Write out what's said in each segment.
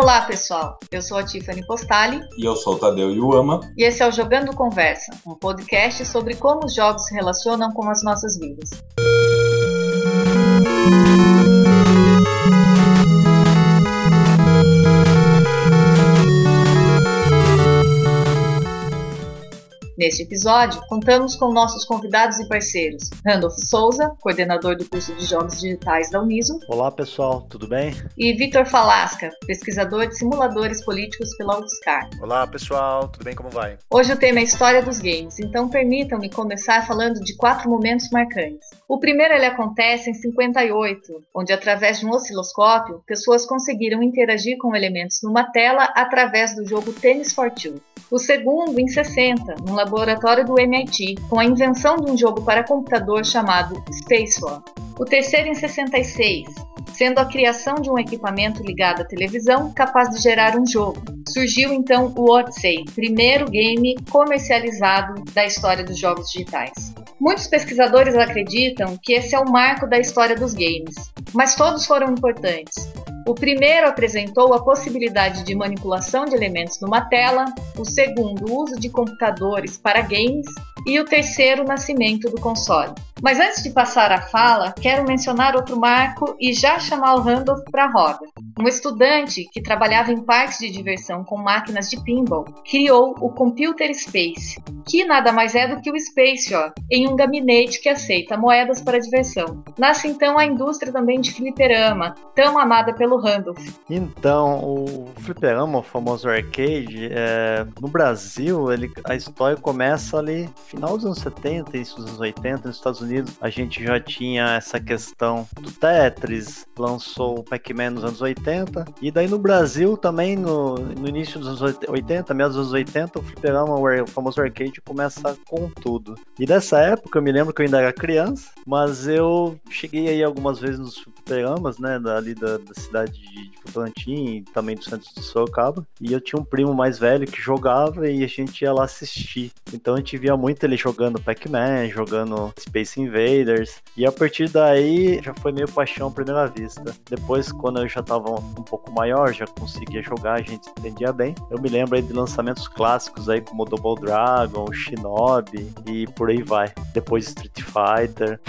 Olá, pessoal. Eu sou a Tiffany Postali. E eu sou o Tadeu Yuama. E esse é o Jogando Conversa, um podcast sobre como os jogos se relacionam com as nossas vidas. Neste episódio, contamos com nossos convidados e parceiros, Randolph Souza, coordenador do curso de Jogos Digitais da Uniso. Olá, pessoal, tudo bem? E Vitor Falasca, pesquisador de simuladores políticos pela UFSCar. Olá, pessoal, tudo bem? Como vai? Hoje o tema é História dos Games, então permitam-me começar falando de quatro momentos marcantes. O primeiro ele acontece em 58, onde através de um osciloscópio, pessoas conseguiram interagir com elementos numa tela através do jogo Tennis for Two. O segundo em 60, num laboratório do MIT, com a invenção de um jogo para computador chamado Space. O terceiro em 66, sendo a criação de um equipamento ligado à televisão capaz de gerar um jogo. Surgiu então o Odyssey, primeiro game comercializado da história dos jogos digitais. Muitos pesquisadores acreditam que esse é o marco da história dos games, mas todos foram importantes. O primeiro apresentou a possibilidade de manipulação de elementos numa tela, o segundo, o uso de computadores para games, e o terceiro, o nascimento do console. Mas antes de passar a fala, quero mencionar outro marco e já chamar o Randolph para a roda. Um estudante que trabalhava em parques de diversão com máquinas de pinball criou o Computer Space, que nada mais é do que o Space ó, em um gabinete que aceita moedas para diversão. Nasce então a indústria também de fliperama, tão amada pelo Randolph. Então, o fliperama, o famoso arcade, é, no Brasil, ele, a história começa ali final dos anos 70 e dos anos 80, nos Estados Unidos, a gente já tinha essa questão do Tetris, lançou o Pac-Man nos anos 80, e daí no Brasil também, no, no início dos anos 80, meados dos anos 80, o fliperama, o famoso arcade, começa com tudo. E dessa época, eu me lembro que eu ainda era criança, mas eu cheguei aí algumas vezes nos fliperamas, né, ali da, da cidade de, de Votorantim também do centro de Sorocaba, e eu tinha um primo mais velho que jogava e a gente ia lá assistir. Então a gente via muito ele jogando Pac-Man, jogando Space Invaders, e a partir daí já foi meio paixão à primeira vista. Depois, quando eu já tava um pouco maior, já conseguia jogar, a gente entendia bem. Eu me lembro aí de lançamentos clássicos aí como Double Dragon, Shinobi e por aí vai. Depois Street Fighter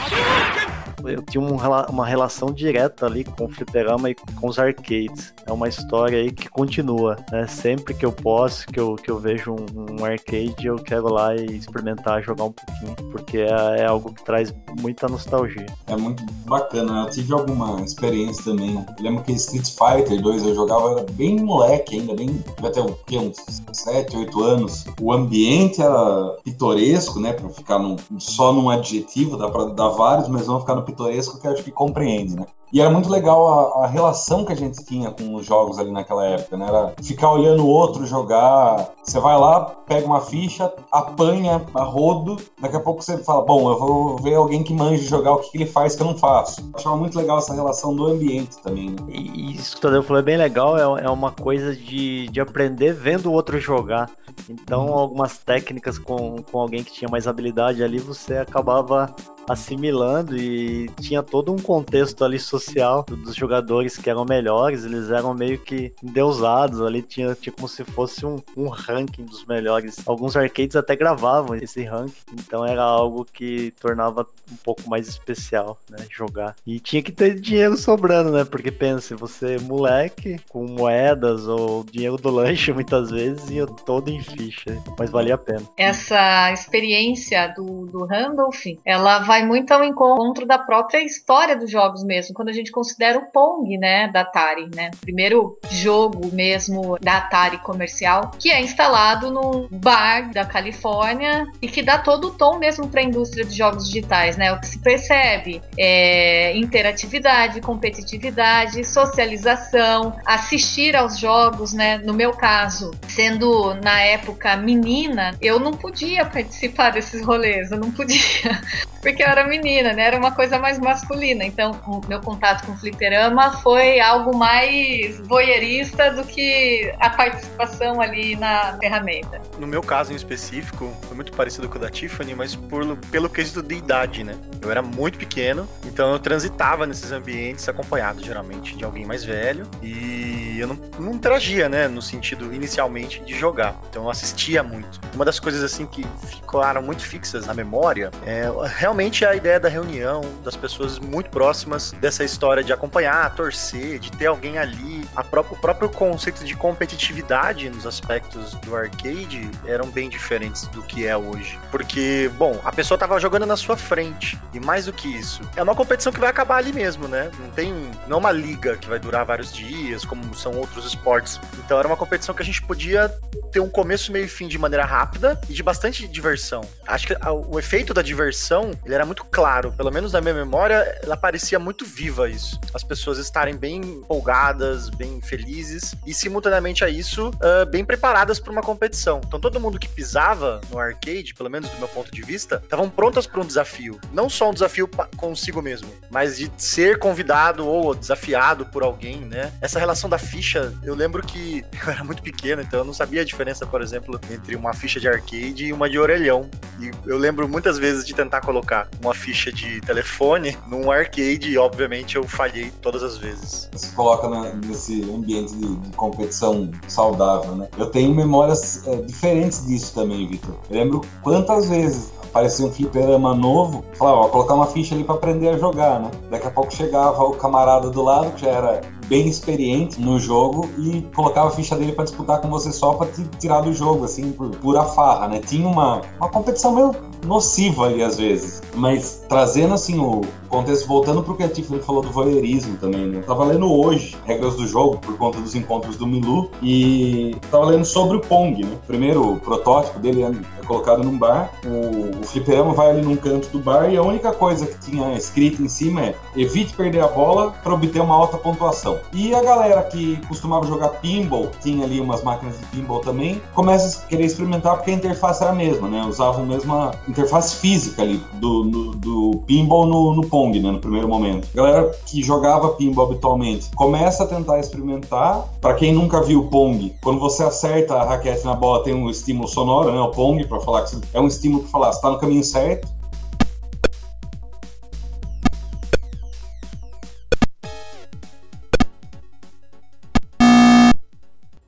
eu tinha um, uma relação direta ali com o fliperama e com os arcades. É uma história aí que continua, né? Sempre que eu posso, que eu, que eu vejo um, um arcade, eu quero lá e experimentar jogar um pouquinho, porque é, é, algo que traz muita nostalgia. É muito bacana, eu tive alguma experiência também. Eu lembro que Street Fighter 2 eu jogava, era bem moleque ainda, bem, devia ter uns 7, 8 anos. O ambiente era pitoresco, né? Pra ficar num, só num adjetivo, dá pra dar vários, mas vamos ficar no pitoresco que eu acho que compreende, né? E era muito legal a, a, relação que a gente tinha com os jogos ali naquela época, né? Era ficar olhando o outro jogar. Você vai lá, pega uma ficha, apanha a rodo, daqui a pouco você fala, bom, eu vou ver alguém que manja jogar, o que, que ele faz que eu não faço. Eu achava muito legal essa relação do ambiente também, né? E isso que o Tadeu falou é bem legal, é, é uma coisa de, de aprender vendo o outro jogar. Então, uhum. algumas técnicas com, com alguém que tinha mais habilidade ali, você acabava assimilando e tinha todo um contexto ali social dos jogadores que eram melhores, eles eram meio que endeusados ali, tinha, tinha como se fosse um, um ranking dos melhores. Alguns arcades até gravavam esse ranking, então era algo que tornava um pouco mais especial, né, jogar. E tinha que ter dinheiro sobrando, né, porque pense, você moleque, com moedas ou dinheiro do lanche muitas vezes, ia todo em ficha, mas valia a pena. Essa experiência do, do Randolph, ela vai muito ao encontro da própria história dos jogos mesmo, quando a gente considera o Pong, né, da Atari, né? Primeiro jogo mesmo da Atari comercial, que é instalado no bar da Califórnia e que dá todo o tom mesmo para a indústria de jogos digitais, né? O que se percebe é interatividade, competitividade, socialização, assistir aos jogos, né? No meu caso, sendo na época menina, eu não podia participar desses rolês, eu não podia porque era menina, né? Era uma coisa mais masculina. Então, o meu contato com o fliperama foi algo mais voyeurista do que a participação ali na ferramenta. No meu caso em específico, foi muito parecido com o da Tiffany, mas por, pelo quesito de idade, né? Eu era muito pequeno, então eu transitava nesses ambientes acompanhado geralmente de alguém mais velho e eu não, não interagia, né? No sentido inicialmente de jogar. Então eu assistia muito. Uma das coisas assim que ficaram muito fixas na memória é realmente a ideia da reunião, das pessoas muito próximas dessa história de acompanhar, torcer, de ter alguém ali. O próprio conceito de competitividade nos aspectos do arcade eram bem diferentes do que é hoje. Porque, bom, a pessoa tava jogando na sua frente. E mais do que isso, é uma competição que vai acabar ali mesmo, né? Não tem. Não é uma liga que vai durar vários dias, como são outros esportes. Então era uma competição que a gente podia ter um começo, meio e fim de maneira rápida e de bastante diversão. Acho que o efeito da diversão, ele era muito claro, pelo menos na minha memória, ela parecia muito viva isso. As pessoas estarem bem empolgadas, bem felizes e simultaneamente a isso, uh, bem preparadas para uma competição. Então todo mundo que pisava no arcade, pelo menos do meu ponto de vista, estavam prontas para um desafio. Não só um desafio consigo mesmo, mas de ser convidado ou desafiado por alguém, né? Essa relação da ficha, eu lembro que eu era muito pequeno, então eu não sabia a diferença, por exemplo, entre uma ficha de arcade e uma de orelhão. E eu lembro muitas vezes de tentar colocar uma ficha de telefone num arcade e, obviamente, eu falhei todas as vezes. Se coloca nesse ambiente de, de, competição saudável, né? Eu tenho memórias é, diferentes disso também, Vitor. Lembro quantas vezes aparecia um fliperama novo, falava, ó, colocar uma ficha ali para aprender a jogar, né? Daqui a pouco chegava o camarada do lado, que já era bem experiente no jogo e colocava a ficha dele para disputar com você só para te tirar do jogo, assim, por pura farra, né? Tinha uma, uma competição meio nociva ali às vezes, mas trazendo assim o contexto, voltando pro que a Tiffany falou do voyeurismo também, né? Eu tava lendo hoje regras do jogo por conta dos encontros do Milu e tava lendo sobre o Pong, né? Primeiro, o protótipo dele é, é colocado num bar, o, o fliperama vai ali num canto do bar e a única coisa que tinha escrito em cima é evite perder a bola para obter uma alta pontuação. E a galera que costumava jogar pinball, tinha ali umas máquinas de pinball também, começa a querer experimentar porque a interface era a mesma, né? Usavam a mesma interface física ali do, do, do pinball no, no, Pong, né? No primeiro momento. A galera que jogava pinball habitualmente começa a tentar experimentar. Para quem nunca viu Pong, quando você acerta a raquete na bola, tem um estímulo sonoro, né? O Pong, para falar que é um estímulo para falar, você tá no caminho certo.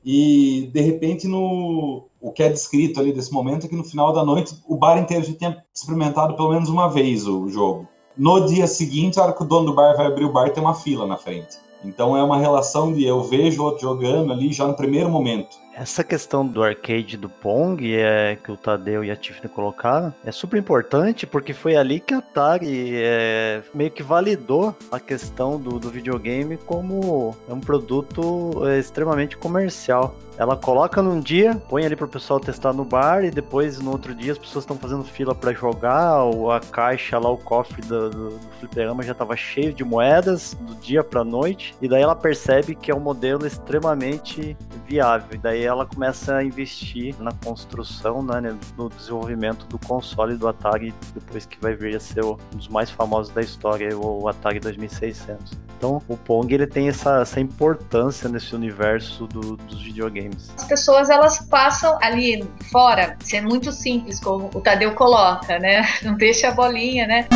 E de repente no o que é descrito ali desse momento é que no final da noite o bar inteiro já tinha experimentado pelo menos uma vez o jogo. No dia seguinte, a hora que o dono do bar vai abrir o bar, tem uma fila na frente. Então é uma relação de eu vejo outro jogando ali já no primeiro momento. Essa questão do arcade do Pong é, que o Tadeu e a Tiffany colocaram é super importante porque foi ali que a Atari é, meio que validou a questão do, do videogame como um produto é, extremamente comercial. Ela coloca num dia, põe ali pro pessoal testar no bar e depois no outro dia as pessoas estão fazendo fila para jogar, ou a caixa lá, o cofre do, do, do fliperama já estava cheio de moedas do dia pra noite, e daí ela percebe que é um modelo extremamente viável. E daí ela começa a investir na construção, né, no desenvolvimento do console do Atari, depois que vai vir a ser um dos mais famosos da história, o Atari 2600. Então, o Pong ele tem essa, essa importância nesse universo do, dos videogames. As pessoas elas passam ali fora, sendo muito simples, como o Tadeu coloca, né? Não deixa a bolinha, né?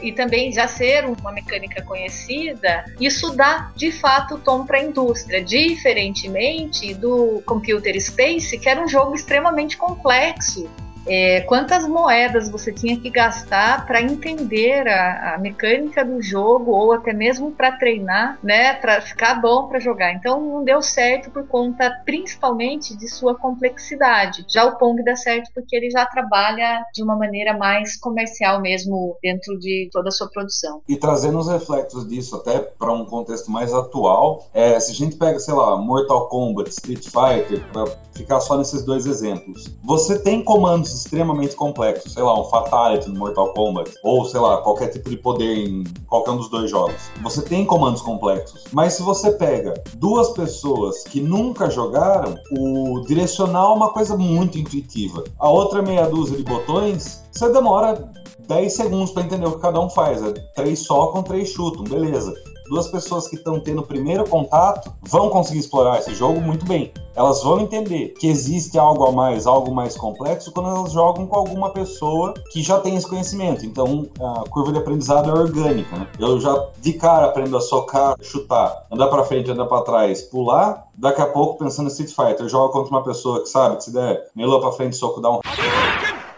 E também já ser uma mecânica conhecida, isso dá de fato tom para a indústria, diferentemente do Computer Space, que era um jogo extremamente complexo é, quantas moedas você tinha que gastar para entender a, a, mecânica do jogo ou até mesmo para treinar, né, para ficar bom para jogar. Então não deu certo por conta principalmente de sua complexidade. Já o Pong dá certo porque ele já trabalha de uma maneira mais comercial mesmo dentro de toda a sua produção. E trazendo os reflexos disso até para um contexto mais atual, é, se a gente pega, sei lá, Mortal Kombat, Street Fighter, para ficar só nesses dois exemplos, você tem comandos extremamente complexos, sei lá, um Fatality no Mortal Kombat, ou sei lá, qualquer tipo de poder em qualquer um dos dois jogos. Você tem comandos complexos, mas se você pega duas pessoas que nunca jogaram, o direcional é uma coisa muito intuitiva. A outra meia dúzia de botões, você demora 10 segundos para entender o que cada um faz. É três socam, três chutam, beleza duas pessoas que estão tendo o primeiro contato vão conseguir explorar esse jogo muito bem. Elas vão entender que existe algo a mais, algo mais complexo quando elas jogam com alguma pessoa que já tem esse conhecimento. Então a curva de aprendizado é orgânica, né? Eu já de cara aprendo a socar, chutar, andar para frente, andar para trás, pular. Daqui a pouco pensando em Street Fighter, eu jogo contra uma pessoa que sabe que se der melou para frente, soco dá um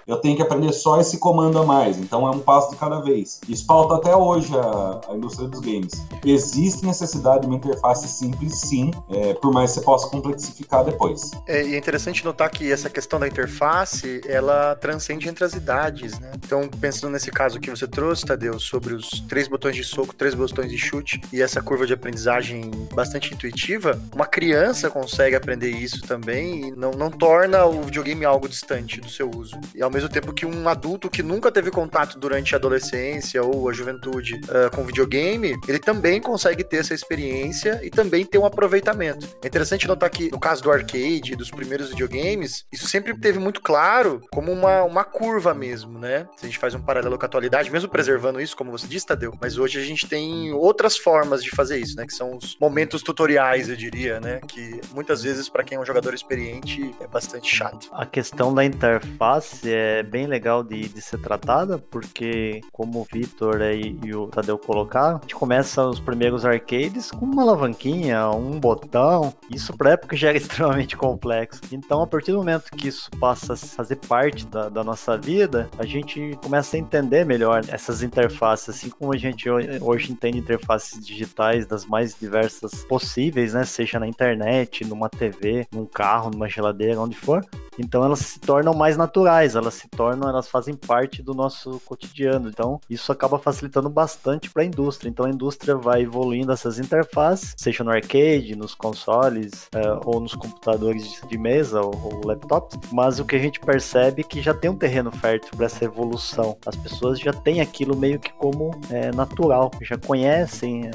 eu tenho que aprender só esse comando a mais. Então é um passo de cada vez. Isso pauta até hoje a, a indústria dos games. Existe necessidade de uma interface simples, sim, é, por mais que você possa complexificar depois. É, e é interessante notar que essa questão da interface, ela transcende entre as idades, né? Então, pensando nesse caso que você trouxe, Tadeu, sobre os três botões de soco, três botões de chute e essa curva de aprendizagem bastante intuitiva, uma criança consegue aprender isso também e não, não torna o videogame algo distante do seu uso. E ao mesmo tempo que um adulto que nunca teve contato durante a adolescência ou a juventude uh, com videogame, ele também consegue ter essa experiência e também ter um aproveitamento. É interessante notar que no caso do arcade, dos primeiros videogames, isso sempre teve muito claro como uma, uma curva mesmo, né? Se a gente faz um paralelo com a atualidade, mesmo preservando isso, como você disse, Tadeu, mas hoje a gente tem outras formas de fazer isso, né? Que são os momentos tutoriais, eu diria, né? Que muitas vezes, para quem é um jogador experiente, é bastante chato. A questão da interface é é bem legal de, de ser tratada, porque como o Vitor e, e, o Tadeu colocaram, a gente começa os primeiros arcades com uma alavanquinha, um botão, isso pra época já era extremamente complexo. Então, a partir do momento que isso passa a fazer parte da, da nossa vida, a gente começa a entender melhor essas interfaces, assim como a gente hoje entende interfaces digitais das mais diversas possíveis, né? Seja na internet, numa TV, num carro, numa geladeira, onde for. Então elas se tornam mais naturais, elas se tornam, elas fazem parte do nosso cotidiano. Então, isso acaba facilitando bastante para a indústria. Então, a indústria vai evoluindo essas interfaces, seja no arcade, nos consoles é, ou nos computadores de mesa ou, ou laptops. Mas o que a gente percebe é que já tem um terreno fértil para essa evolução. As pessoas já têm aquilo meio que como é, natural, já conhecem é,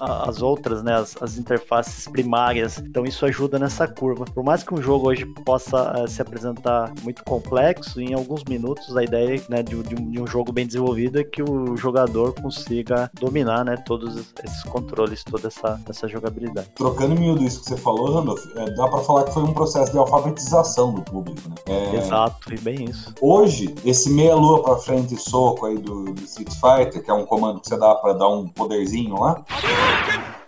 as outras, né, as, as, interfaces primárias. Então, isso ajuda nessa curva. Por mais que um jogo hoje possa é, se apresentar muito complexo, em alguns minutos, a ideia né, de, de, um, de, um, jogo bem desenvolvido é que o jogador consiga dominar né, todos esses controles, toda essa, essa jogabilidade. Trocando em miúdo isso que você falou, Randolph, é, dá para falar que foi um processo de alfabetização do público. Né? É... Exato, e bem isso. Hoje, esse meia-lua para frente e soco aí do, do Street Fighter, que é um comando que você dá para dar um poderzinho lá.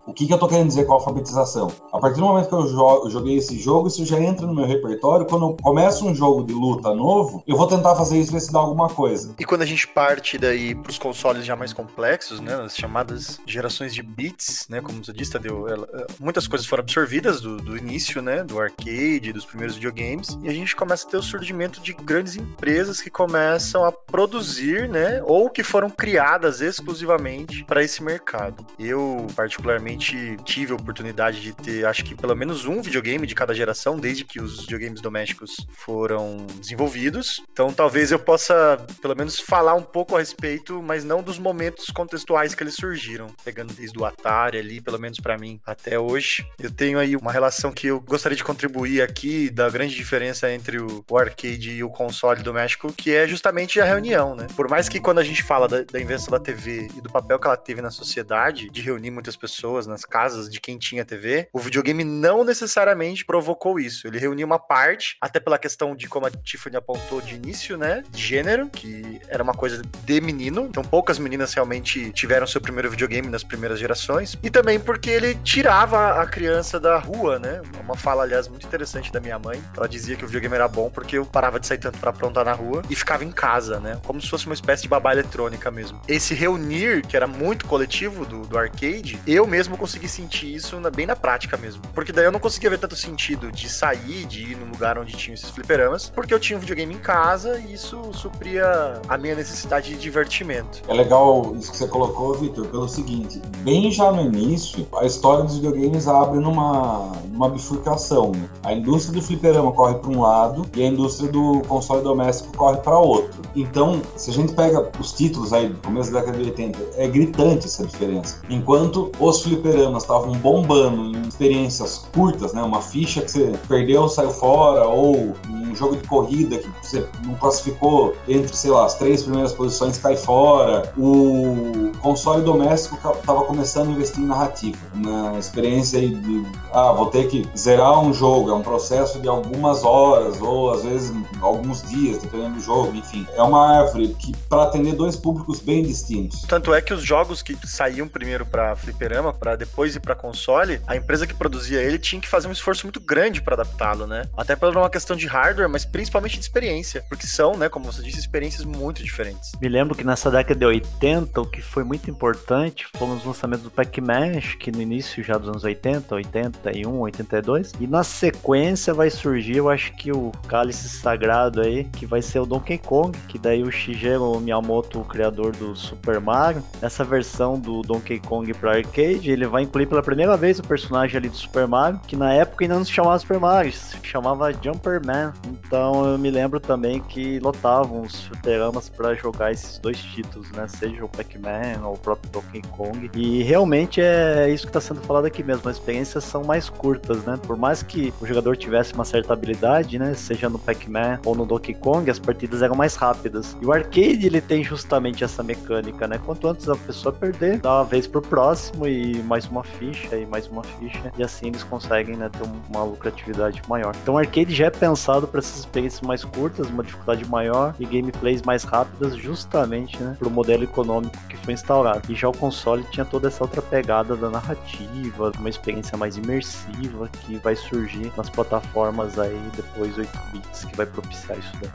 O que, que eu tô querendo dizer com a alfabetização? A partir do momento que eu joguei esse jogo, isso já entra no meu repertório. Quando eu começo um jogo de luta novo, eu vou tentar fazer isso ver se dá alguma coisa. E quando a gente parte daí pros consoles já mais complexos, né? As chamadas gerações de bits, né? Como você disse, Tadeu, ela, muitas coisas foram absorvidas do, do início, né? Do arcade, dos primeiros videogames. E a gente começa a ter o surgimento de grandes empresas que começam a produzir, né? Ou que foram criadas exclusivamente para esse mercado. Eu, particularmente, realmente tive a oportunidade de ter, acho que pelo menos um videogame de cada geração, desde que os videogames domésticos foram desenvolvidos. Então talvez eu possa, pelo menos, falar um pouco a respeito, mas não dos momentos contextuais que eles surgiram, pegando desde o Atari ali, pelo menos para mim, até hoje. Eu tenho aí uma relação que eu gostaria de contribuir aqui da grande diferença entre o, arcade e o console doméstico, que é justamente a reunião, né? Por mais que quando a gente fala da, da invenção da TV e do papel que ela teve na sociedade, de reunir muitas pessoas, nas casas de quem tinha TV, o videogame não necessariamente provocou isso. Ele reuniu uma parte, até pela questão de como a Tiffany apontou de início, né? De gênero, que era uma coisa de menino. Então poucas meninas realmente tiveram seu primeiro videogame nas primeiras gerações. E também porque ele tirava a criança da rua, né? Uma fala, aliás, muito interessante da minha mãe. Ela dizia que o videogame era bom porque eu parava de sair tanto para aprontar na rua e ficava em casa, né? Como se fosse uma espécie de babá eletrônica mesmo. Esse reunir, que era muito coletivo do, do arcade, eu mesmo como conseguir sentir isso na, bem na prática mesmo. Porque daí eu não conseguia ver tanto sentido de sair, de ir num lugar onde tinha esses fliperamas, porque eu tinha um videogame em casa e isso supria a minha necessidade de divertimento. É legal isso que você colocou, Vitor, pelo seguinte: bem já no início, a história dos videogames abre numa, numa bifurcação. Né? A indústria do fliperama corre para um lado e a indústria do console doméstico corre para outro. Então, se a gente pega os títulos aí do começo da década de 80, é gritante essa diferença. Enquanto os fliperamas estavam bombando em experiências curtas, né? Uma ficha que você perdeu, saiu fora, ou um jogo de corrida que você não classificou entre, sei lá, as três primeiras posições, cai fora. O console doméstico estava começando a investir em narrativa, na experiência de, ah, vou ter que zerar um jogo, é um processo de algumas horas, ou às vezes alguns dias, dependendo do jogo, enfim. É uma árvore que para atender dois públicos bem distintos. Tanto é que os jogos que saíam primeiro para fliperama, para depois ir para console, a empresa que produzia ele tinha que fazer um esforço muito grande para adaptá-lo, né? Até por uma questão de hardware, mas principalmente de experiência, porque são, né, como você disse, experiências muito diferentes. Me lembro que nessa década de 80, o que foi muito importante foram os lançamentos do Pac-Man, que no início já dos anos 80, 81, 82, e na sequência vai surgir, eu acho que o cálice sagrado aí, que vai ser o Donkey Kong, que daí o Shigeru Miyamoto, o criador do Super Mario, essa versão do Donkey Kong para arcade, ele vai incluir pela primeira vez o personagem ali do Super Mario, que na época ainda não se chamava Super Mario, se chamava Jumper Man. Então eu me lembro também que lotavam os fliperamas para jogar esses dois títulos, né? Seja o Pac-Man ou o próprio Donkey Kong. E realmente é isso que está sendo falado aqui mesmo. As experiências são mais curtas, né? Por mais que o jogador tivesse uma certa habilidade, né? Seja no Pac-Man ou no Donkey Kong, as partidas eram mais rápidas. E o arcade ele tem justamente essa mecânica, né? Quanto antes a pessoa perder, dá uma vez pro próximo e mais uma ficha e mais uma ficha. E assim eles conseguem né, ter uma lucratividade maior. Então o arcade já é pensado para essas experiências mais curtas, uma dificuldade maior e gameplays mais rápidas, justamente né, pro modelo econômico que foi instaurado. E já o console tinha toda essa outra pegada da narrativa, uma experiência mais imersiva que vai surgir nas plataformas aí depois 8 bits que vai propiciar isso daí.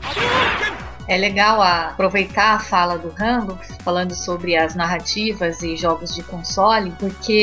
É legal aproveitar a fala do Rambo, falando sobre as narrativas e jogos de console, porque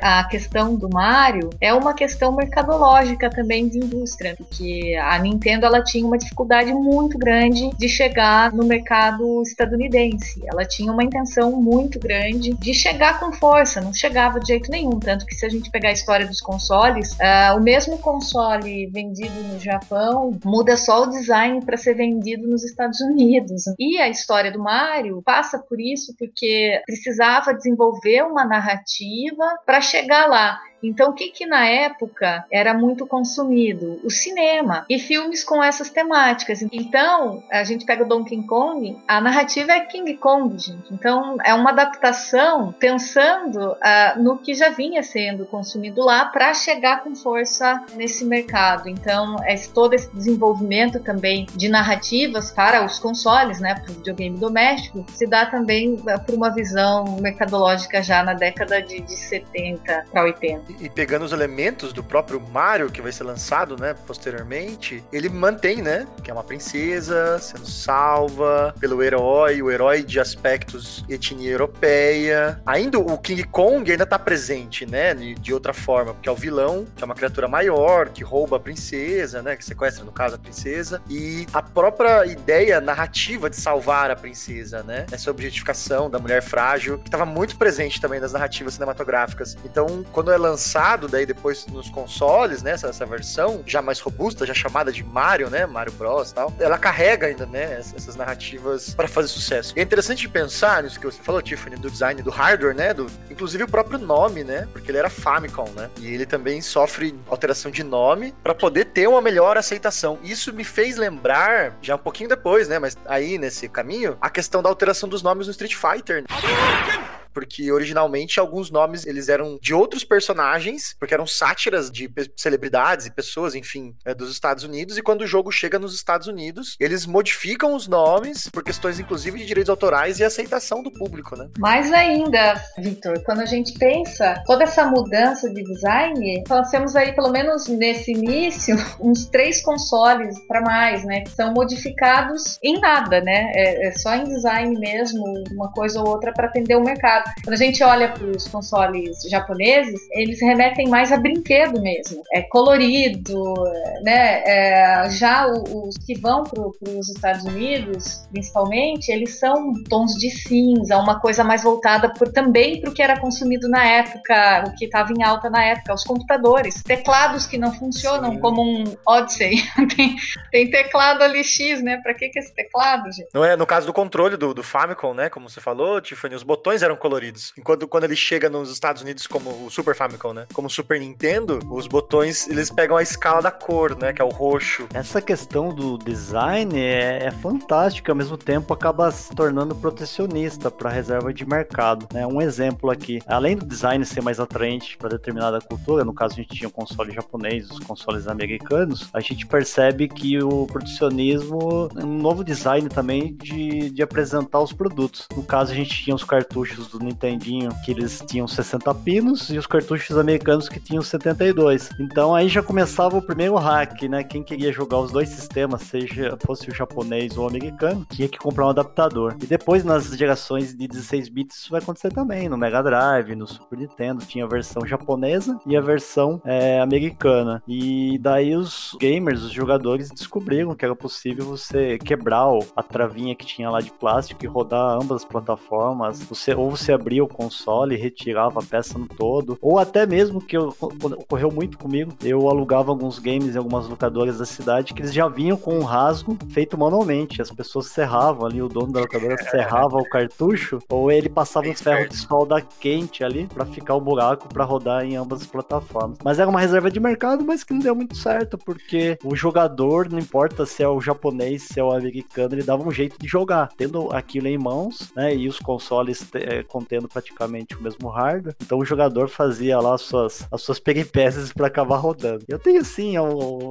a questão do Mario é uma questão mercadológica também de indústria, porque a Nintendo ela tinha uma dificuldade muito grande de chegar no mercado estadunidense. Ela tinha uma intenção muito grande de chegar com força, não chegava de jeito nenhum, tanto que se a gente pegar a história dos consoles, uh, o mesmo console vendido no Japão muda só o design para ser vendido nos Estados Estados Unidos. E a história do Mario passa por isso porque precisava desenvolver uma narrativa para chegar lá. Então, o que, que na época era muito consumido? O cinema e filmes com essas temáticas. Então, a gente pega o Donkey Kong, a narrativa é King Kong, gente. Então, é uma adaptação pensando uh, no que já vinha sendo consumido lá para chegar com força nesse mercado. Então, é todo esse desenvolvimento também de narrativas para os consoles, né, para o videogame doméstico, se dá também uh, por uma visão mercadológica já na década de, de 70 para 80 e pegando os elementos do próprio Mario que vai ser lançado, né, posteriormente, ele mantém, né, que é uma princesa sendo salva pelo herói, o herói de aspectos etnia europeia. Ainda o King Kong ainda tá presente, né, de outra forma, porque é o vilão, que é uma criatura maior, que rouba a princesa, né, que sequestra, no caso, a princesa, e a própria ideia narrativa de salvar a princesa, né, essa objetificação da mulher frágil, que estava muito presente também nas narrativas cinematográficas. Então, quando é lançado lançado daí depois nos consoles, né? Essa, essa, versão já mais robusta, já chamada de Mario, né? Mario Bros tal. Ela carrega ainda, né? Essas narrativas para fazer sucesso. E é interessante pensar nisso que você falou, Tiffany, do design do hardware, né? Do, inclusive o próprio nome, né? Porque ele era Famicom, né? E ele também sofre alteração de nome para poder ter uma melhor aceitação. Isso me fez lembrar, já um pouquinho depois, né? Mas aí nesse caminho, a questão da alteração dos nomes no Street Fighter. Né? Porque originalmente alguns nomes eles eram de outros personagens, porque eram sátiras de celebridades e pessoas, enfim, é, dos Estados Unidos, e quando o jogo chega nos Estados Unidos, eles modificam os nomes por questões inclusive de direitos autorais e aceitação do público, né? Mais ainda, Victor, quando a gente pensa toda essa mudança de design, nós temos aí pelo menos nesse início uns três consoles para mais, né, que são modificados em nada, né? É, é só em design mesmo, uma coisa ou outra para atender o mercado quando a gente olha para os consoles japoneses, eles remetem mais a brinquedo mesmo. É colorido, né? É, já os que vão para os Estados Unidos, principalmente, eles são tons de cinza, uma coisa mais voltada por, também para o que era consumido na época, o que estava em alta na época, os computadores. Teclados que não funcionam Sim. como um Odyssey. tem, tem teclado ali X, né? Para que, que esse teclado, gente? Não é, no caso do controle do, do Famicom, né? Como você falou, Tiffany, os botões eram coloridos. Enquanto quando ele chega nos Estados Unidos como o Super Famicom, né? Como Super Nintendo, os botões eles pegam a escala da cor, né? Que é o roxo. Essa questão do design é, é fantástica, ao mesmo tempo acaba se tornando protecionista para reserva de mercado. Né? Um exemplo aqui, além do design ser mais atraente para determinada cultura, no caso a gente tinha o console japonês, os consoles americanos, a gente percebe que o protecionismo é um novo design também de, de apresentar os produtos. No caso a gente tinha os cartuchos do Nintendinho que eles tinham 60 pinos e os cartuchos americanos que tinham 72. Então aí já começava o primeiro hack, né? Quem queria jogar os dois sistemas, seja fosse o japonês ou o americano, tinha que comprar um adaptador. E depois nas gerações de 16 bits isso vai acontecer também. No Mega Drive, no Super Nintendo, tinha a versão japonesa e a versão é, americana. E daí os gamers, os jogadores descobriram que era possível você quebrar a travinha que tinha lá de plástico e rodar ambas as plataformas. Você, ou você abria o console e retirava a peça no todo, ou até mesmo que eu, ocorreu muito comigo, eu alugava alguns games em algumas locadoras da cidade que eles já vinham com um rasgo feito manualmente. As pessoas serravam ali, o dono da locadora serrava o cartucho, ou ele passava um ferro de solda quente ali para ficar o buraco para rodar em ambas as plataformas. Mas era uma reserva de mercado, mas que não deu muito certo, porque o jogador, não importa se é o japonês, se é o americano, ele dava um jeito de jogar. Tendo aquilo em mãos, né, e os consoles é, contendo praticamente o mesmo hardware, então o jogador fazia lá as suas, as suas peripécias para acabar rodando. Eu tenho, sim,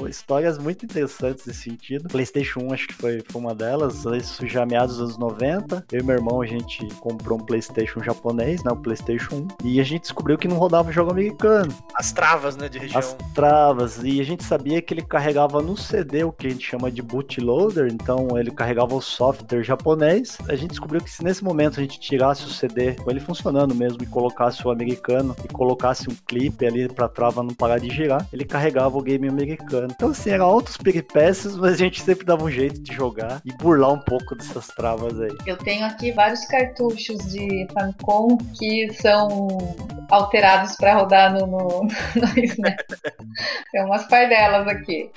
histórias muito interessantes nesse sentido. PlayStation 1 acho que foi, foi uma delas, isso já meados dos anos 90. Eu e meu irmão, a gente comprou um PlayStation japonês, né, o PlayStation 1, e a gente descobriu que não rodava jogo americano. As travas, né, de região. As travas, e a gente sabia que ele carregava no CD o que a gente chama de bootloader, então ele carregava o software japonês. A gente descobriu que se nesse momento a gente tirasse o CD com ele funcionando mesmo e colocasse o americano e colocasse um clipe ali pra trava não parar de girar, ele carregava o game americano. Então assim, eram altos peripécias, mas a gente sempre dava um jeito de jogar e burlar um pouco dessas travas aí. Eu tenho aqui vários cartuchos de Famicom que são alterados para rodar no, no. Tem umas pardelas aqui.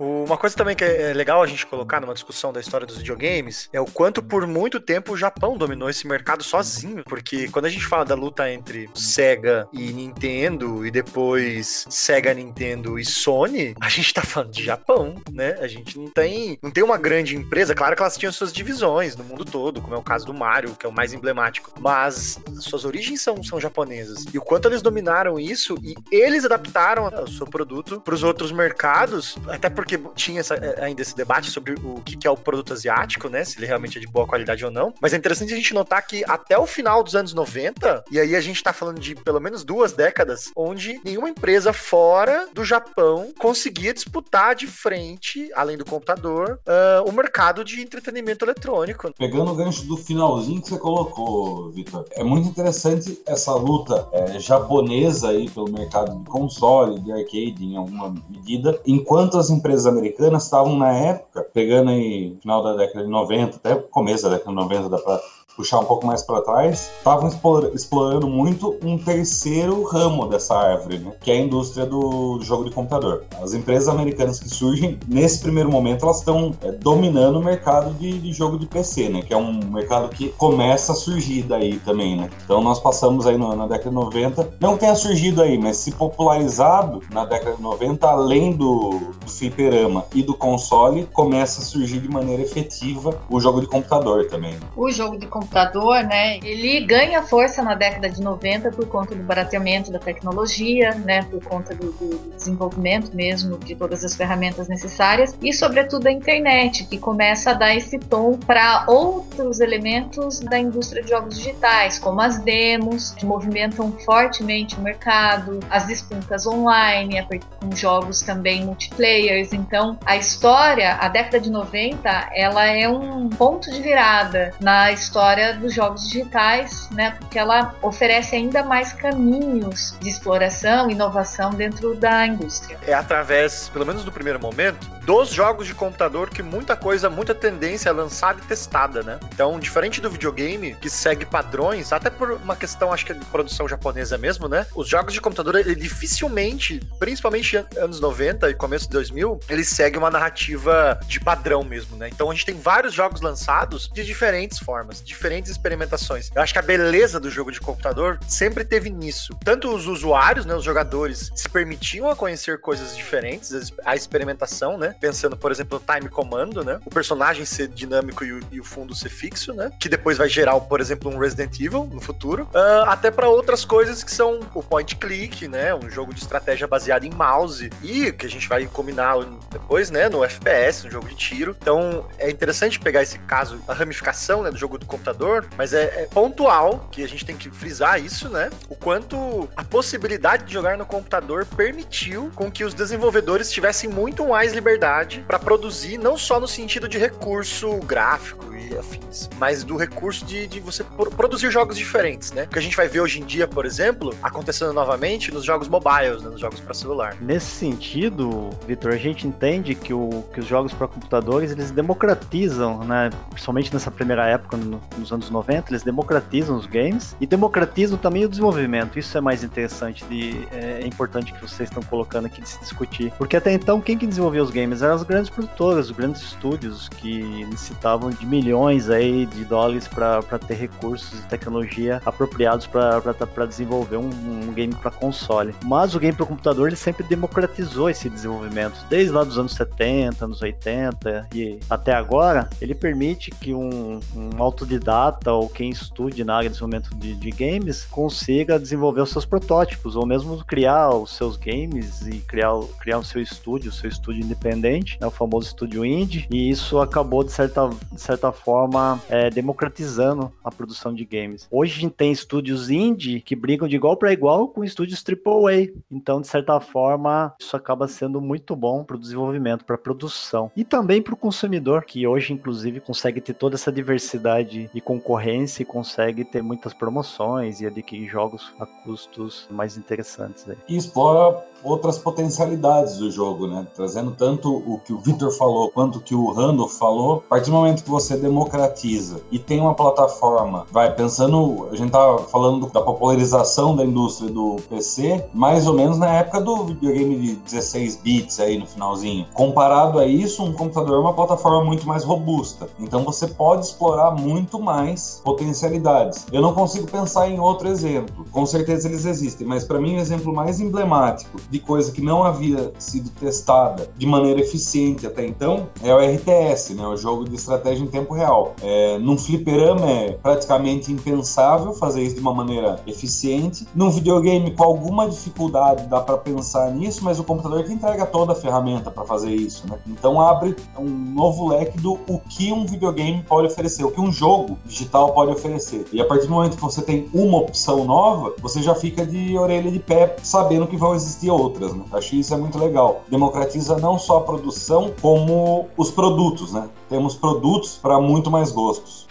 Uma coisa também que é legal a gente colocar numa discussão da história dos videogames é o quanto por muito tempo o Japão dominou esse mercado sozinho. Porque quando a gente fala da luta entre Sega e Nintendo e depois Sega, Nintendo e Sony, a gente tá falando de Japão, né? A gente não tem, não tem uma grande empresa. Claro que elas tinham suas divisões no mundo todo, como é o caso do Mario, que é o mais emblemático. Mas suas origens são, são japonesas. E o quanto eles dominaram isso e eles adaptaram o seu produto para os outros mercados, até porque porque tinha essa, é, ainda esse debate sobre o que é o produto asiático, né? Se ele realmente é de boa qualidade ou não. Mas é interessante a gente notar que até o final dos anos 90, e aí a gente tá falando de pelo menos duas décadas, onde nenhuma empresa fora do Japão conseguia disputar de frente, além do computador, uh, o mercado de entretenimento eletrônico. Pegando o gancho do finalzinho que você colocou, Vitor, é muito interessante essa luta é, japonesa aí pelo mercado de console, de arcade em alguma medida, enquanto as empresas empresas americanas estavam na época, pegando aí final da década de 90, até começo da década de 90, dá para puxar um pouco mais para trás, estavam explorando muito um terceiro ramo dessa árvore, né? que é a indústria do jogo de computador. As empresas americanas que surgem, nesse primeiro momento, elas estão é, dominando o mercado de, de, jogo de PC, né? que é um mercado que começa a surgir daí também. Né? Então nós passamos aí no, na década de 90, não tenha surgido aí, mas se popularizado na década de 90, além do, do fliperama e do console, começa a surgir de maneira efetiva o jogo de computador também. O jogo de computador computador, né, ele ganha força na década de 90 por conta do barateamento da tecnologia, né, por conta do, do desenvolvimento mesmo de todas as ferramentas necessárias e, sobretudo, a internet, que começa a dar esse tom para outros elementos da indústria de jogos digitais, como as demos, que movimentam fortemente o mercado, as disputas online, com jogos também multiplayers. Então, a história, a década de 90, ela é um ponto de virada na história história dos jogos digitais, né? Porque ela oferece ainda mais caminhos de exploração, inovação dentro da indústria. É através, pelo menos do primeiro momento, dos jogos de computador que muita coisa, muita tendência é lançada e testada, né? Então, diferente do videogame, que segue padrões, até por uma questão, acho que é de produção japonesa mesmo, né? Os jogos de computador, ele dificilmente, principalmente anos 90 e começo de 2000, ele segue uma narrativa de padrão mesmo, né? Então, a gente tem vários jogos lançados de diferentes formas, diferentes experimentações. Eu acho que a beleza do jogo de computador sempre teve nisso. Tanto os usuários, né, os jogadores, se permitiam a conhecer coisas diferentes, a experimentação, né? Pensando, por exemplo, no time comando, né? O personagem ser dinâmico e o, e o fundo ser fixo, né? Que depois vai gerar, por exemplo, um Resident Evil no futuro. Uh, até para outras coisas que são o point click, né? Um jogo de estratégia baseado em mouse e que a gente vai combinar depois, né? No FPS, um jogo de tiro. Então é interessante pegar esse caso, a ramificação né, do jogo do computador, mas é, é pontual que a gente tem que frisar isso, né? O quanto a possibilidade de jogar no computador permitiu com que os desenvolvedores tivessem muito mais liberdade para produzir, não só no sentido de recurso gráfico e afins, mas do recurso de, de você produzir jogos diferentes, né? O que a gente vai ver hoje em dia, por exemplo, acontecendo novamente nos jogos mobiles, né, nos jogos para celular. Nesse sentido, Vitor, a gente entende que, o, que os jogos para computadores eles democratizam, né? Principalmente nessa primeira época, no, nos anos 90, eles democratizam os games e democratizam também o desenvolvimento. Isso é mais interessante e é, é importante que vocês estão colocando aqui de se discutir. Porque até então, quem que desenvolvia os games eram as grandes produtoras, os grandes estúdios que necessitavam de milhões aí de dólares para ter recursos e tecnologia apropriados para desenvolver um, um game para console. Mas o game para computador ele sempre democratizou esse desenvolvimento, desde lá dos anos 70, anos 80 e até agora, ele permite que um, um autodidata ou quem estude na área de desenvolvimento de, de games consiga desenvolver os seus protótipos ou mesmo criar os seus games e criar, criar o seu estúdio, o seu estúdio independente, né, o famoso estúdio indie, e isso acabou de certa, de certa forma é, democratizando a produção de games. Hoje a gente tem estúdios indie que brigam de igual para igual com estúdios AAA, então de certa forma isso acaba sendo muito bom para o desenvolvimento, para a produção. E também para o consumidor que hoje inclusive consegue ter toda essa diversidade de concorrência e consegue ter muitas promoções e adquirir jogos a custos mais interessantes. Aí. E explora outras potencialidades do jogo, né? Trazendo tanto o que o Victor falou quanto o que o Randolph falou. A partir do momento que você democratiza e tem uma plataforma, vai pensando, a gente tá falando da popularização da indústria do PC, mais ou menos na época do videogame de 16 bits aí no finalzinho. Comparado a isso, um computador é uma plataforma muito mais robusta. Então você pode explorar muito mais potencialidades. Eu não consigo pensar em outro exemplo. Com certeza eles existem, mas para mim o exemplo mais emblemático de coisa que não havia sido testada de maneira eficiente até então é o RTS, né, o jogo de estratégia em tempo real. É, num fliperama é praticamente impensável fazer isso de uma maneira eficiente. Num videogame com alguma dificuldade dá para pensar nisso, mas o computador que entrega toda a ferramenta para fazer isso, né? Então abre um novo leque do o que um videogame pode oferecer, o que um jogo digital pode oferecer. E a partir do momento que você tem uma opção nova, você já fica de orelha de pé sabendo que vão existir outras, né? Que isso é muito legal. Democratiza não só a produção, como os produtos, né? Temos produtos para muito mais gostos.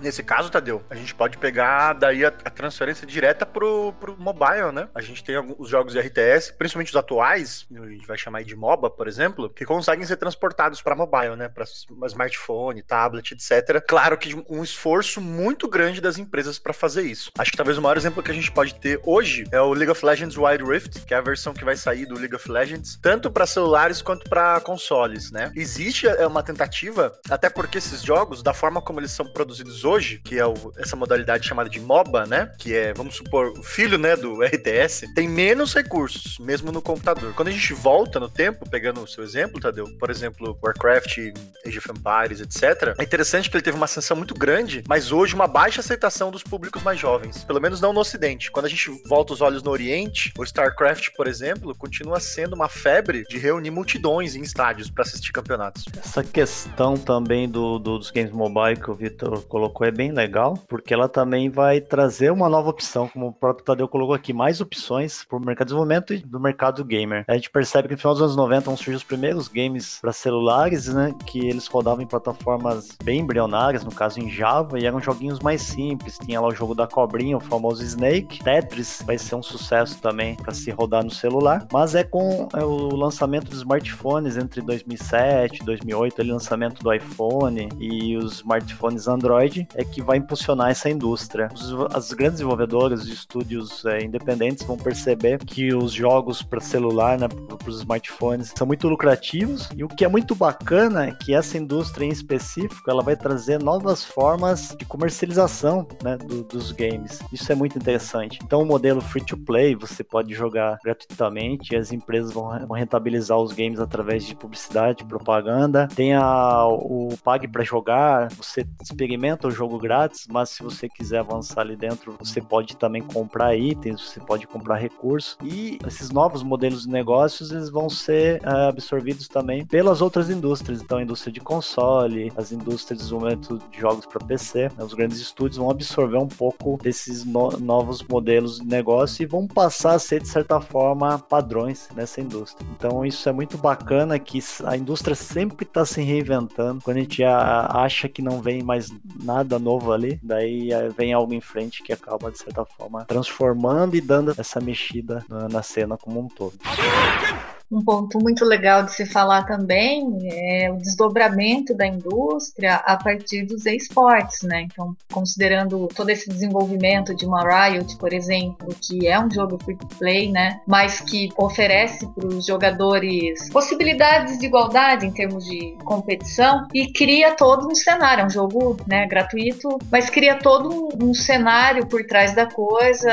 Nesse caso, Tadeu, a gente pode pegar daí a, a, transferência direta pro, pro mobile, né? A gente tem alguns jogos de RTS, principalmente os atuais, a gente vai chamar de MOBA, por exemplo, que conseguem ser transportados para mobile, né? Para smartphone, tablet, etc. Claro que um esforço muito grande das empresas para fazer isso. Acho que talvez o maior exemplo que a gente pode ter hoje é o League of Legends Wild Rift, que é a versão que vai sair do League of Legends, tanto para celulares quanto para consoles, né? Existe é, uma tentativa, até porque esses jogos, da forma como eles são produzidos hoje, hoje, que é o, essa modalidade chamada de MOBA, né? Que é, vamos supor, o filho, né, do RTS, tem menos recursos, mesmo no computador. Quando a gente volta no tempo, pegando o seu exemplo, Tadeu, por exemplo, Warcraft, Age of Empires, etc., é interessante que ele teve uma ascensão muito grande, mas hoje uma baixa aceitação dos públicos mais jovens. Pelo menos não no Ocidente. Quando a gente volta os olhos no Oriente, o StarCraft, por exemplo, continua sendo uma febre de reunir multidões em estádios para assistir campeonatos. Essa questão também do, do, dos games mobile que o Vitor colocou 5 é bem legal, porque ela também vai trazer uma nova opção, como o próprio Tadeu colocou aqui, mais opções para o mercado de desenvolvimento e do mercado gamer. A gente percebe que no final dos anos 90 vão os primeiros games para celulares, né, que eles rodavam em plataformas bem embrionárias, no caso em Java, e eram joguinhos mais simples. Tinha lá o jogo da cobrinha, o famoso Snake. Tetris vai ser um sucesso também para se rodar no celular, mas é com é, o lançamento dos smartphones entre 2007 e 2008, o lançamento do iPhone e os smartphones Android é que vai impulsionar essa indústria. As grandes desenvolvedoras de estúdios é, independentes vão perceber que os jogos para celular, né, para os smartphones, são muito lucrativos e o que é muito bacana é que essa indústria em específico ela vai trazer novas formas de comercialização né, do, dos games. Isso é muito interessante. Então, o modelo free to play você pode jogar gratuitamente as empresas vão, vão rentabilizar os games através de publicidade, propaganda. Tem a, o pague para jogar, você experimenta o jogo grátis, mas se você quiser avançar ali dentro, você pode também comprar itens, você pode comprar recursos. E esses novos modelos de negócios eles vão ser uh, absorvidos também pelas outras indústrias. Então, a indústria de console, as indústrias de desenvolvimento de jogos para PC, né, os grandes estúdios vão absorver um pouco desses no novos modelos de negócio e vão passar a ser, de certa forma, padrões nessa indústria. Então, isso é muito bacana que a indústria sempre está se reinventando. Quando a gente acha que não vem mais nada novo ali, daí eh, vem algo em frente que acaba, de certa forma, transformando e dando essa mexida na, na cena como um todo. Um ponto muito legal de se falar também é o desdobramento da indústria a partir dos esportes, né? Então, considerando todo esse desenvolvimento de uma Riot, por exemplo, que é um jogo free to play, né? Mas que oferece para os jogadores possibilidades de igualdade em termos de competição e cria todo um cenário, é um jogo né, gratuito, mas cria todo um, um cenário por trás da coisa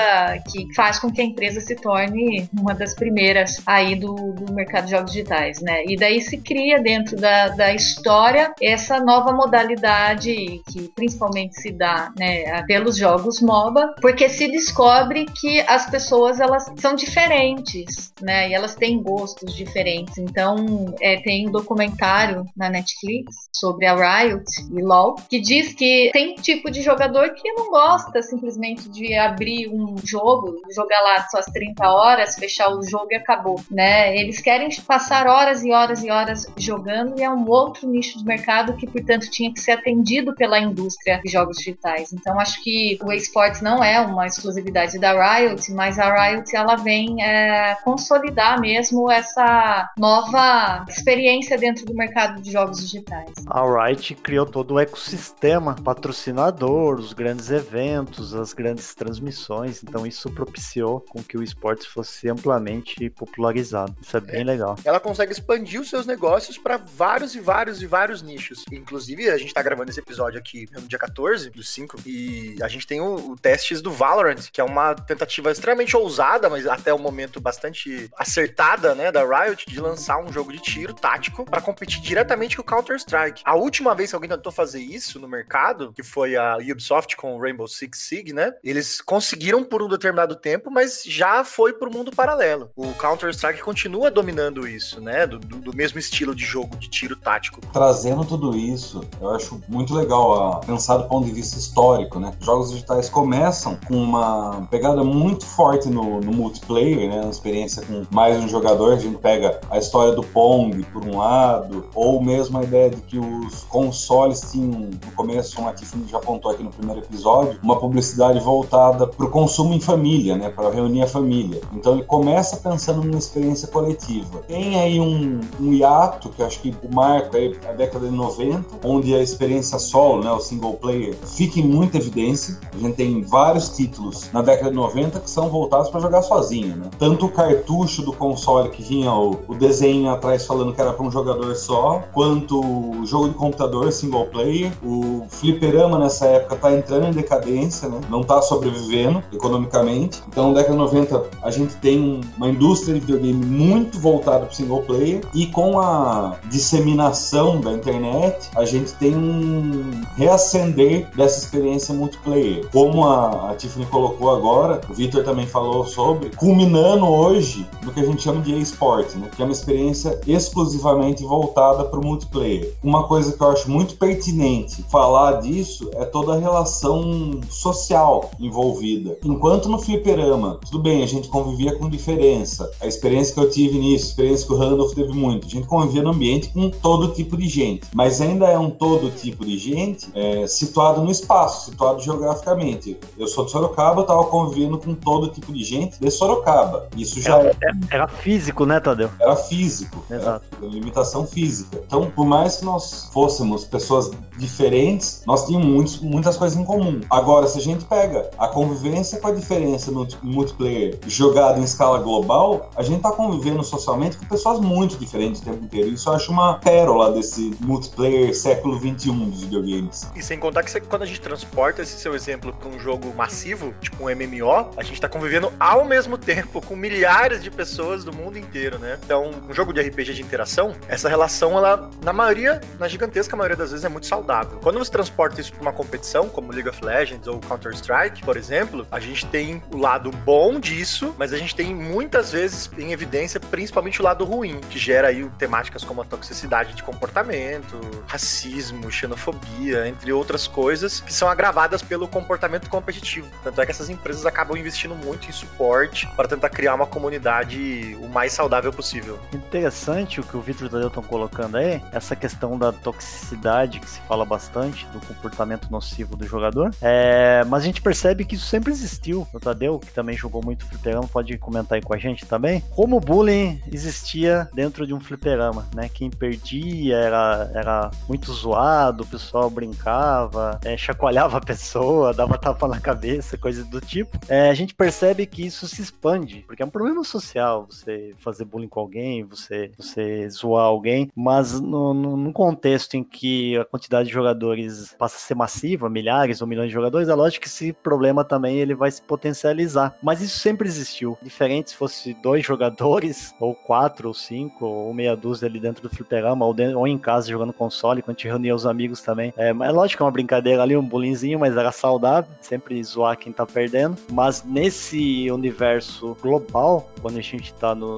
que faz com que a empresa se torne uma das primeiras aí do, do no mercado de jogos digitais, né? E daí se cria dentro da, da história essa nova modalidade que principalmente se dá, né, pelos jogos MOBA, porque se descobre que as pessoas elas são diferentes, né? E elas têm gostos diferentes. Então, é, tem um documentário na Netflix sobre a Riot e LoL que diz que tem tipo de jogador que não gosta simplesmente de abrir um jogo, jogar lá suas 30 horas, fechar o jogo e acabou, né? Eles eles querem passar horas e horas e horas jogando e é um outro nicho de mercado que, portanto, tinha que ser atendido pela indústria de jogos digitais. Então, acho que o esportes não é uma exclusividade da Riot, mas a Riot ela vem é, consolidar mesmo essa nova experiência dentro do mercado de jogos digitais. A Riot criou todo o ecossistema, patrocinador, os grandes eventos, as grandes transmissões. Então, isso propiciou com que o esportes fosse amplamente popularizado. Isso é bem legal. Ela consegue expandir os seus negócios para vários e vários e vários nichos. Inclusive, a gente tá gravando esse episódio aqui no dia 14 do 5 e a gente tem o, o testes do Valorant, que é uma tentativa extremamente ousada, mas até o momento bastante acertada, né, da Riot de lançar um jogo de tiro tático para competir diretamente com o Counter-Strike. A última vez que alguém tentou fazer isso no mercado, que foi a Ubisoft com o Rainbow Six Siege, né? Eles conseguiram por um determinado tempo, mas já foi pro mundo paralelo. O Counter-Strike continua dominando isso, né? Do, do, mesmo estilo de jogo de tiro tático. Trazendo tudo isso, eu acho muito legal a, pensar do ponto de vista histórico, né? Jogos digitais começam com uma pegada muito forte no, no multiplayer, né? Uma experiência com mais um jogador. A gente pega a história do Pong por um lado, ou mesmo a ideia de que os consoles tinham, no começo, como a Tiffany já apontou aqui no primeiro episódio, uma publicidade voltada para o consumo em família, né? Para reunir a família. Então ele começa pensando numa experiência coletiva coletiva. Tem aí um, um hiato, que acho que é a década de 90, onde a experiência solo, né, o single player, fica em muita evidência. A gente tem vários títulos na década de 90 que são voltados para jogar sozinho, né? Tanto o cartucho do console que vinha o, o desenho atrás falando que era para um jogador só, quanto o jogo de computador single player. O fliperama nessa época tá entrando em decadência, né? Não tá sobrevivendo economicamente. Então, na década de 90 a gente tem uma indústria de videogame muito muito voltado para single player e com a disseminação da internet, a gente tem um reacender dessa experiência multiplayer. Como a, a Tiffany colocou agora, o Victor também falou sobre, culminando hoje no que a gente chama de e-sport, né? que é uma experiência exclusivamente voltada para o multiplayer. Uma coisa que eu acho muito pertinente falar disso é toda a relação social envolvida. Enquanto no fliperama, tudo bem, a gente convivia com diferença. A experiência que eu tive a experiência que o Randolph teve muito, a gente convivia no ambiente com todo tipo de gente. Mas ainda é um todo tipo de gente é, situado no espaço, situado geograficamente. Eu sou de Sorocaba, eu estava convivendo com todo tipo de gente de Sorocaba. Isso já era, é... era físico, né, Tadeu? Era físico. Exato. Era limitação física. Então, por mais que nós fôssemos pessoas diferentes, nós tínhamos muitos, muitas coisas em comum. Agora, se a gente pega a convivência com a diferença no multiplayer jogado em escala global, a gente está convivendo socialmente com pessoas muito diferentes o tempo inteiro. Isso eu acho uma pérola desse multiplayer século XXI dos videogames. E sem contar que você, quando a gente transporta esse seu exemplo para um jogo massivo, tipo um MMO, a gente está convivendo ao mesmo tempo com milhares de pessoas do mundo inteiro, né? Então, um jogo de RPG de interação, essa relação, ela, na maioria, na gigantesca maioria das vezes, é muito saudável. Quando você transporta isso para uma competição, como League of Legends ou Counter-Strike, por exemplo, a gente tem o lado bom disso, mas a gente tem muitas vezes em evidência, principalmente o lado ruim, que gera aí temáticas como a toxicidade de comportamento, racismo, xenofobia, entre outras coisas, que são agravadas pelo comportamento competitivo. Tanto é que essas empresas acabam investindo muito em suporte para tentar criar uma comunidade o mais saudável possível. Interessante o que o Victor Tadeu estão colocando aí, essa questão da toxicidade que se fala bastante, do comportamento nocivo do jogador. É, mas a gente percebe que isso sempre existiu. O Tadeu, que também jogou muito fliperama, pode comentar aí com a gente também. Como o bullying existia dentro de um fliperama, né? Quem perdia era, era muito zoado, o pessoal brincava, é, chacoalhava a pessoa, dava tapa na cabeça, coisas do tipo. É, a gente percebe que isso se expande, porque é um problema social você fazer bullying com alguém, você, você zoar alguém, mas no, no, no contexto em que a quantidade de jogadores passa a ser massiva, milhares ou milhões de jogadores, é lógico que esse problema também ele vai se potencializar. Mas isso sempre existiu. Diferente se fosse dois jogadores, ou quatro, ou cinco, ou meia dúzia ali dentro do fliperama, ou, dentro, ou em casa jogando console, quando a gente reunia os amigos também. É, é lógico que é uma brincadeira ali, um bullyingzinho, mas era saudável, sempre zoar quem tá perdendo. Mas nesse universo global, quando a gente tá no,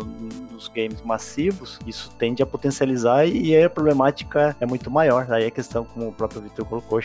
nos games massivos, isso tende a potencializar e aí a problemática é muito maior. Aí a questão, como o próprio Vitor colocou,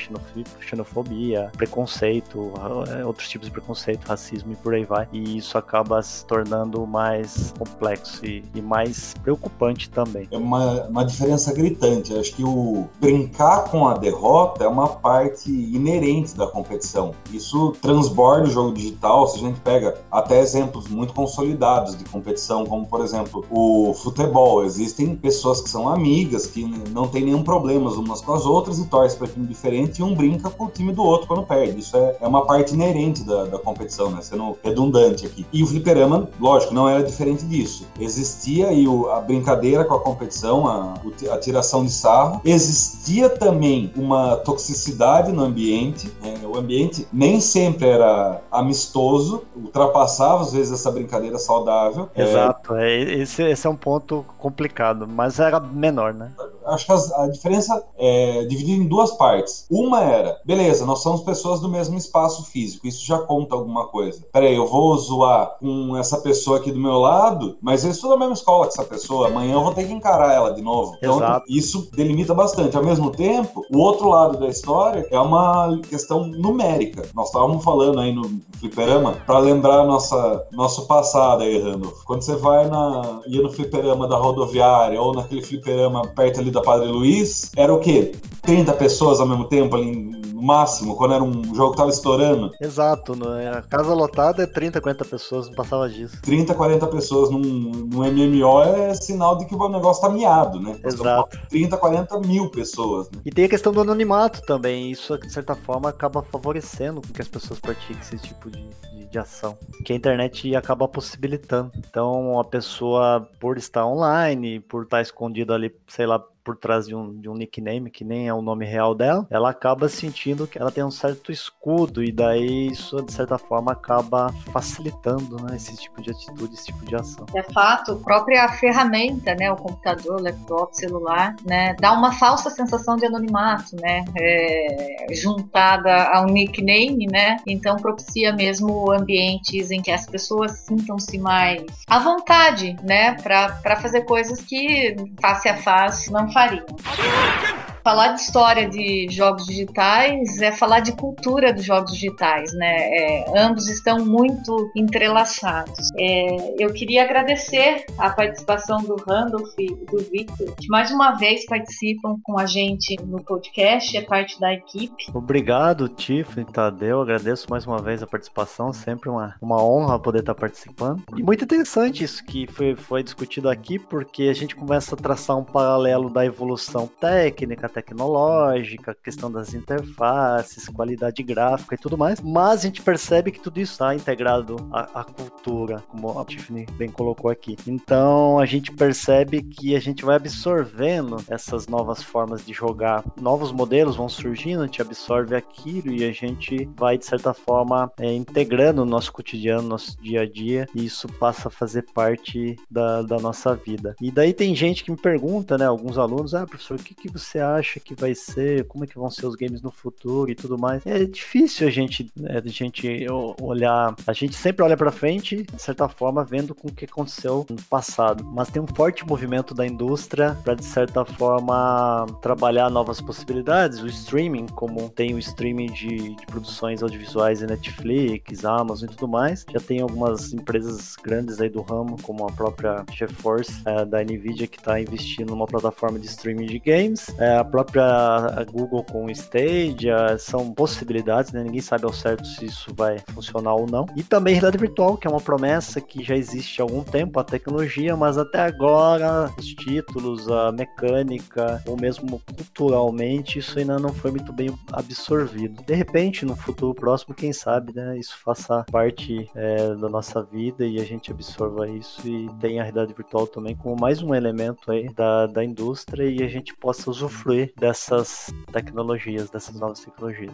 xenofobia, preconceito, é, outros tipos de preconceito, racismo e por aí vai. E isso acaba se tornando mais complexo e, e mais preocupante também. É uma, uma diferença gritante. Eu acho que o brincar com a derrota é uma parte inerente da competição. Isso transborda o jogo digital. Se a gente pega até exemplos muito consolidados de competição, como por exemplo o futebol, existem pessoas que são amigas, que não tem nenhum problema umas com as outras e torce para time diferente e um brinca com o time do outro quando perde. Isso é, é uma parte inerente da, da competição, né? Sendo redundante aqui. E o fliperama, lógico, não era diferente disso. Existia aí a brincadeira com a competição, a, a tiração de sarro. Existia também uma toxicidade no ambiente. Né? O ambiente nem sempre era amistoso, ultrapassava às vezes essa brincadeira saudável. É, Exato, é... esse, esse é um ponto complicado, mas era menor, né? Acho que a, diferença é dividida em duas partes. Uma era, beleza, nós somos pessoas do mesmo espaço físico, isso já conta alguma coisa. Peraí, eu vou zoar com essa pessoa aqui do meu lado, mas eu estudo na mesma escola que essa pessoa, amanhã eu vou ter que encarar ela de novo. Então, Exato. isso delimita bastante. Ao mesmo tempo, o outro lado da história é uma questão numérica. Nós estávamos falando aí no fliperama, para lembrar nossa, nosso passado aí, Randolph. Quando você vai na, ia no fliperama da rodoviária ou naquele fliperama perto ali da Padre Luiz, era o quê? 30 pessoas ao mesmo tempo ali máximo, quando era um jogo que tava estourando. Exato, né? a casa lotada é 30, 40 pessoas, não passava disso. 30, 40 pessoas num, num MMO é sinal de que o negócio tá miado, né? Exato. 30, 40 mil pessoas. Né? E tem a questão do anonimato também, isso de certa forma acaba favorecendo com que as pessoas pratiquem esse tipo de, de, de ação, que a internet acaba possibilitando. Então a pessoa, por estar online, por estar escondida ali, sei lá, por trás de um, de um nickname que nem é o nome real dela, ela acaba sentindo que ela tem um certo escudo e daí isso de certa forma acaba facilitando né, esse tipo de atitude, esse tipo de ação. É fato, a própria ferramenta, né, o computador, laptop, celular, né, dá uma falsa sensação de anonimato, né, é, juntada a um nickname, né, então propicia mesmo ambientes em que as pessoas sintam-se mais à vontade, né, para fazer coisas que face a face não fariam. Falar de história de jogos digitais é falar de cultura dos jogos digitais, né? É, ambos estão muito entrelaçados. É, eu queria agradecer a participação do Randolph e do Victor, que mais uma vez participam com a gente no podcast, é parte da equipe. Obrigado, Tiffany, Tadeu. Agradeço mais uma vez a participação, sempre uma, uma honra poder estar participando. E muito interessante isso que foi, foi discutido aqui, porque a gente começa a traçar um paralelo da evolução técnica, tecnológica, questão das interfaces, qualidade gráfica e tudo mais, mas a gente percebe que tudo isso está integrado à, à cultura, como a Tiffany bem colocou aqui. Então a gente percebe que a gente vai absorvendo essas novas formas de jogar, novos modelos vão surgindo, a gente absorve aquilo e a gente vai, de certa forma, é, integrando o nosso cotidiano, nosso dia a dia, e isso passa a fazer parte da, da nossa vida. E daí tem gente que me pergunta, né, alguns alunos, ah, professor, o que, que você acha? Acha que vai ser, como é que vão ser os games no futuro e tudo mais. É difícil a gente, né, a gente olhar, a gente sempre olha para frente, de certa forma, vendo com o que aconteceu no passado, mas tem um forte movimento da indústria para de certa forma trabalhar novas possibilidades, o streaming, como tem o streaming de, de produções audiovisuais em Netflix, Amazon e tudo mais, já tem algumas empresas grandes aí do ramo, como a própria GeForce é, da Nvidia que está investindo numa plataforma de streaming de games, é, própria Google com o Stadia, são possibilidades, né? Ninguém sabe ao certo se isso vai funcionar ou não. E também realidade virtual, que é uma promessa que já existe há algum tempo, a tecnologia, mas até agora os títulos, a mecânica, ou mesmo culturalmente, isso ainda não foi muito bem absorvido. De repente, no futuro próximo, quem sabe, né? Isso faça parte é, da nossa vida e a gente absorva isso e tenha a realidade virtual também como mais um elemento aí da, da indústria e a gente possa usufruir dessas tecnologias, dessas novas tecnologias.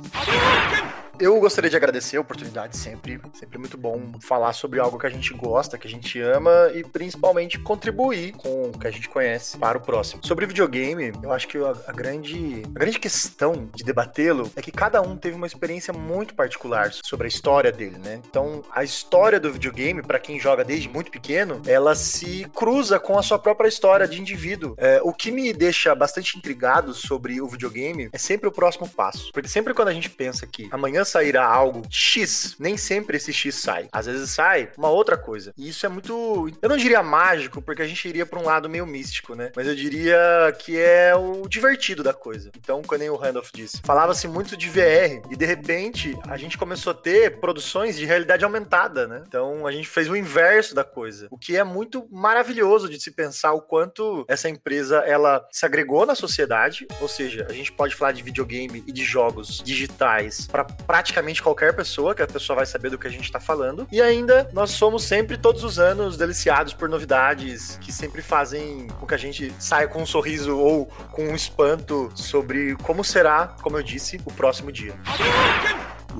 Eu gostaria de agradecer a oportunidade sempre, sempre muito bom falar sobre algo que a gente gosta, que a gente ama e principalmente contribuir com o que a gente conhece para o próximo. Sobre videogame, eu acho que a, grande, a grande questão de debatê-lo é que cada um teve uma experiência muito particular sobre a história dele, né? Então, a história do videogame, para quem joga desde muito pequeno, ela se cruza com a sua própria história de indivíduo. É, o que me deixa bastante intrigado sobre o videogame é sempre o próximo passo. Porque sempre quando a gente pensa que amanhã sairá algo X, nem sempre esse X sai. Às vezes sai uma outra coisa. E isso é muito. Eu não diria mágico, porque a gente iria para um lado meio místico, né? Mas eu diria que é o divertido da coisa. Então, quando o Randolph disse, falava-se muito de VR e de repente a gente começou a ter produções de realidade aumentada, né? Então a gente fez o inverso da coisa, o que é muito maravilhoso de se pensar o quanto essa empresa ela se agregou na sociedade, ou seja, a gente pode falar de videogame e de jogos digitais para praticamente qualquer pessoa, que a pessoa vai saber do que a gente está falando. E ainda nós somos sempre todos os anos deliciados por novidades que sempre fazem com que a gente saia com um sorriso ou com um espanto sobre como será, como eu disse, o próximo dia.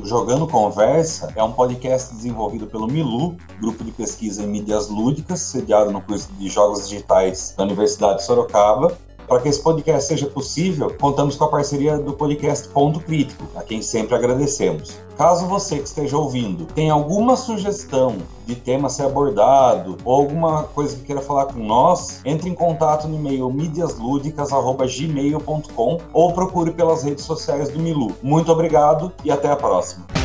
Jogando Conversa é um podcast desenvolvido pelo Milu, grupo de pesquisa em mídias lúdicas, sediado no curso de Jogos Digitais da Universidade de Sorocaba, para que esse podcast seja possível, contamos com a parceria do podcast Ponto Crítico, a quem sempre agradecemos. Caso você que esteja ouvindo tenha alguma sugestão de tema a ser abordado ou alguma coisa que queira falar com nós, entre em contato no e-mail mídiaslúdicas.gmail.com ou procure pelas redes sociais do Milu. Muito obrigado e até a próxima.